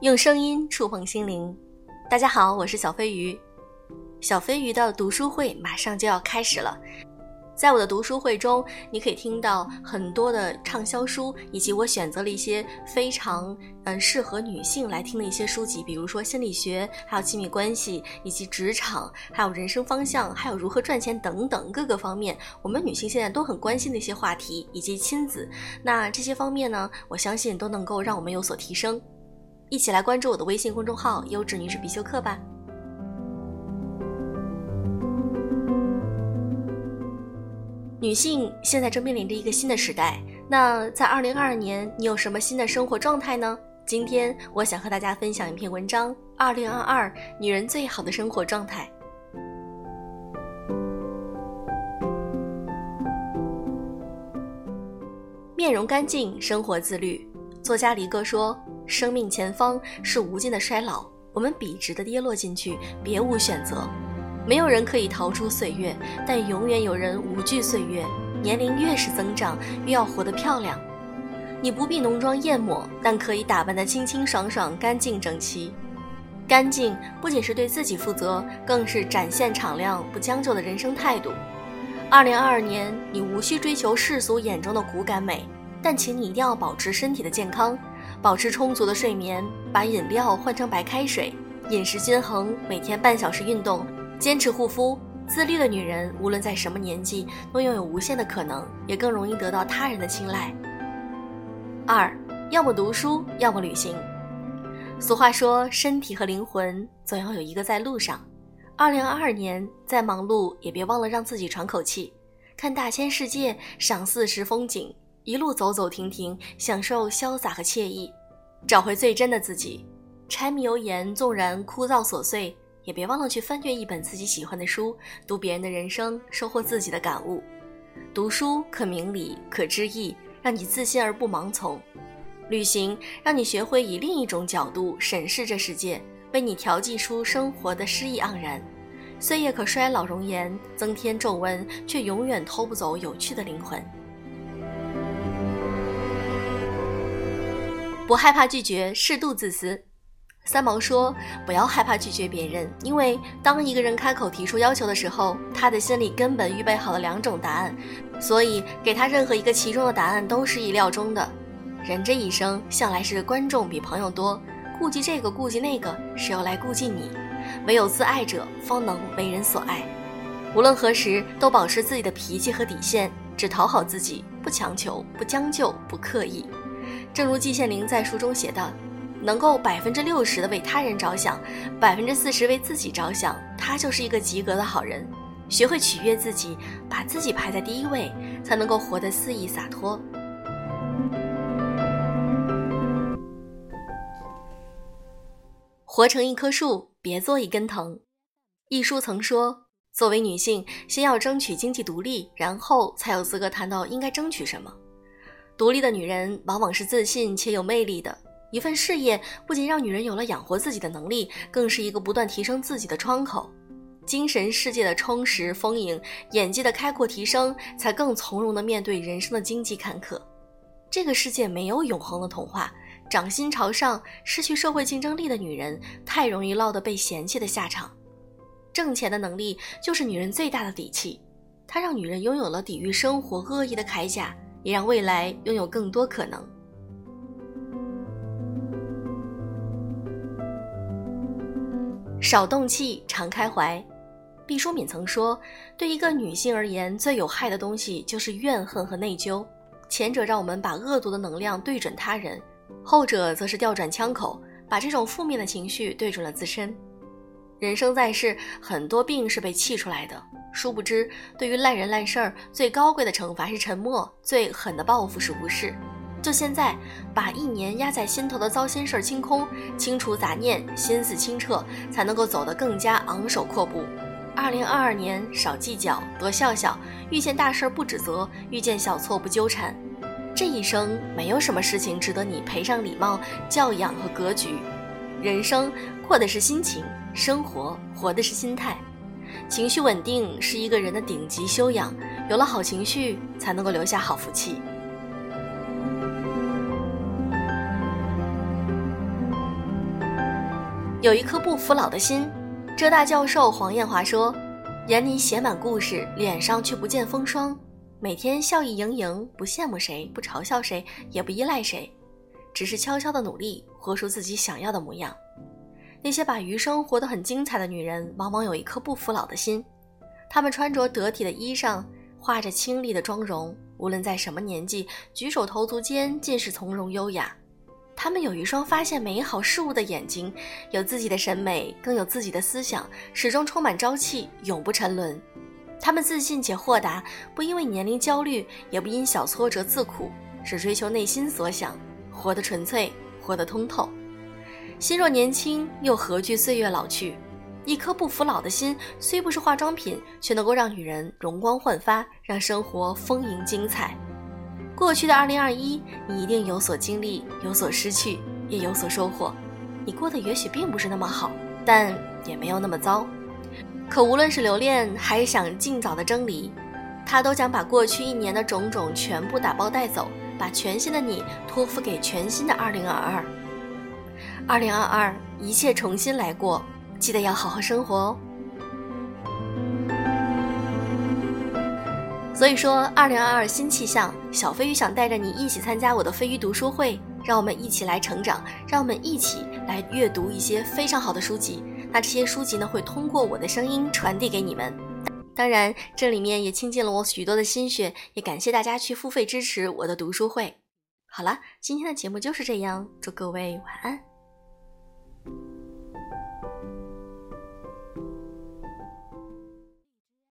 用声音触碰心灵。大家好，我是小飞鱼。小飞鱼的读书会马上就要开始了，在我的读书会中，你可以听到很多的畅销书，以及我选择了一些非常嗯适合女性来听的一些书籍，比如说心理学，还有亲密关系，以及职场，还有人生方向，还有如何赚钱等等各个方面，我们女性现在都很关心的一些话题，以及亲子。那这些方面呢，我相信都能够让我们有所提升。一起来关注我的微信公众号“优质女士必修课”吧。女性现在正面临着一个新的时代，那在二零二二年，你有什么新的生活状态呢？今天我想和大家分享一篇文章：二零二二女人最好的生活状态。面容干净，生活自律。作家离哥说。生命前方是无尽的衰老，我们笔直的跌落进去，别无选择。没有人可以逃出岁月，但永远有人无惧岁月。年龄越是增长，越要活得漂亮。你不必浓妆艳抹，但可以打扮得清清爽爽、干净整齐。干净不仅是对自己负责，更是展现敞亮、不将就的人生态度。二零二二年，你无需追求世俗眼中的骨感美，但请你一定要保持身体的健康。保持充足的睡眠，把饮料换成白开水，饮食均衡，每天半小时运动，坚持护肤。自律的女人，无论在什么年纪，都拥有无限的可能，也更容易得到他人的青睐。二，要么读书，要么旅行。俗话说，身体和灵魂总要有一个在路上。二零二二年再忙碌，也别忘了让自己喘口气，看大千世界，赏四时风景。一路走走停停，享受潇洒和惬意，找回最真的自己。柴米油盐纵然枯燥琐碎，也别忘了去翻阅一本自己喜欢的书，读别人的人生，收获自己的感悟。读书可明理，可知意，让你自信而不盲从；旅行让你学会以另一种角度审视这世界，为你调剂出生活的诗意盎然。岁月可衰老容颜，增添皱纹，却永远偷不走有趣的灵魂。不害怕拒绝，适度自私。三毛说：“不要害怕拒绝别人，因为当一个人开口提出要求的时候，他的心里根本预备好了两种答案，所以给他任何一个其中的答案都是意料中的。人这一生向来是观众比朋友多，顾及这个顾及那个，是要来顾及你。唯有自爱者方能为人所爱。无论何时，都保持自己的脾气和底线，只讨好自己，不强求，不将就，不刻意。”正如季羡林在书中写道：“能够百分之六十的为他人着想，百分之四十为自己着想，他就是一个及格的好人。学会取悦自己，把自己排在第一位，才能够活得肆意洒脱。”活成一棵树，别做一根藤。一书曾说：“作为女性，先要争取经济独立，然后才有资格谈到应该争取什么。”独立的女人往往是自信且有魅力的。一份事业不仅让女人有了养活自己的能力，更是一个不断提升自己的窗口。精神世界的充实丰盈，眼界的开阔提升，才更从容地面对人生的荆棘坎坷。这个世界没有永恒的童话，掌心朝上、失去社会竞争力的女人，太容易落得被嫌弃的下场。挣钱的能力就是女人最大的底气，它让女人拥有了抵御生活恶意的铠甲。也让未来拥有更多可能。少动气，常开怀。毕淑敏曾说：“对一个女性而言，最有害的东西就是怨恨和内疚。前者让我们把恶毒的能量对准他人，后者则是调转枪口，把这种负面的情绪对准了自身。人生在世，很多病是被气出来的。”殊不知，对于烂人烂事儿，最高贵的惩罚是沉默，最狠的报复是无视。就现在，把一年压在心头的糟心事儿清空，清除杂念，心思清澈，才能够走得更加昂首阔步。二零二二年，少计较，多笑笑，遇见大事不指责，遇见小错不纠缠。这一生，没有什么事情值得你赔上礼貌、教养和格局。人生过的是心情，生活活的是心态。情绪稳定是一个人的顶级修养，有了好情绪，才能够留下好福气。有一颗不服老的心。浙大教授黄艳华说：“眼里写满故事，脸上却不见风霜。每天笑意盈盈，不羡慕谁，不嘲笑谁，也不依赖谁，只是悄悄的努力，活出自己想要的模样。那些把余生活得很精彩的女人，往往有一颗不服老的心。她们穿着得体的衣裳，画着清丽的妆容，无论在什么年纪，举手投足间尽是从容优雅。”她们有一双发现美好事物的眼睛，有自己的审美，更有自己的思想，始终充满朝气，永不沉沦。她们自信且豁达，不因为年龄焦虑，也不因小挫折自苦，只追求内心所想，活得纯粹，活得通透。心若年轻，又何惧岁月老去？一颗不服老的心，虽不是化妆品，却能够让女人容光焕发，让生活丰盈精彩。过去的二零二一，你一定有所经历，有所失去，也有所收获。你过得也许并不是那么好，但也没有那么糟。可无论是留恋，还是想尽早的蒸离，他都将把过去一年的种种全部打包带走，把全新的你托付给全新的二零二二。二零二二，一切重新来过，记得要好好生活哦。所以说，二零二二新气象，小飞鱼想带着你一起参加我的飞鱼读书会，让我们一起来成长，让我们一起来阅读一些非常好的书籍。那这些书籍呢，会通过我的声音传递给你们。当然，这里面也倾尽了我许多的心血，也感谢大家去付费支持我的读书会。好了，今天的节目就是这样，祝各位晚安。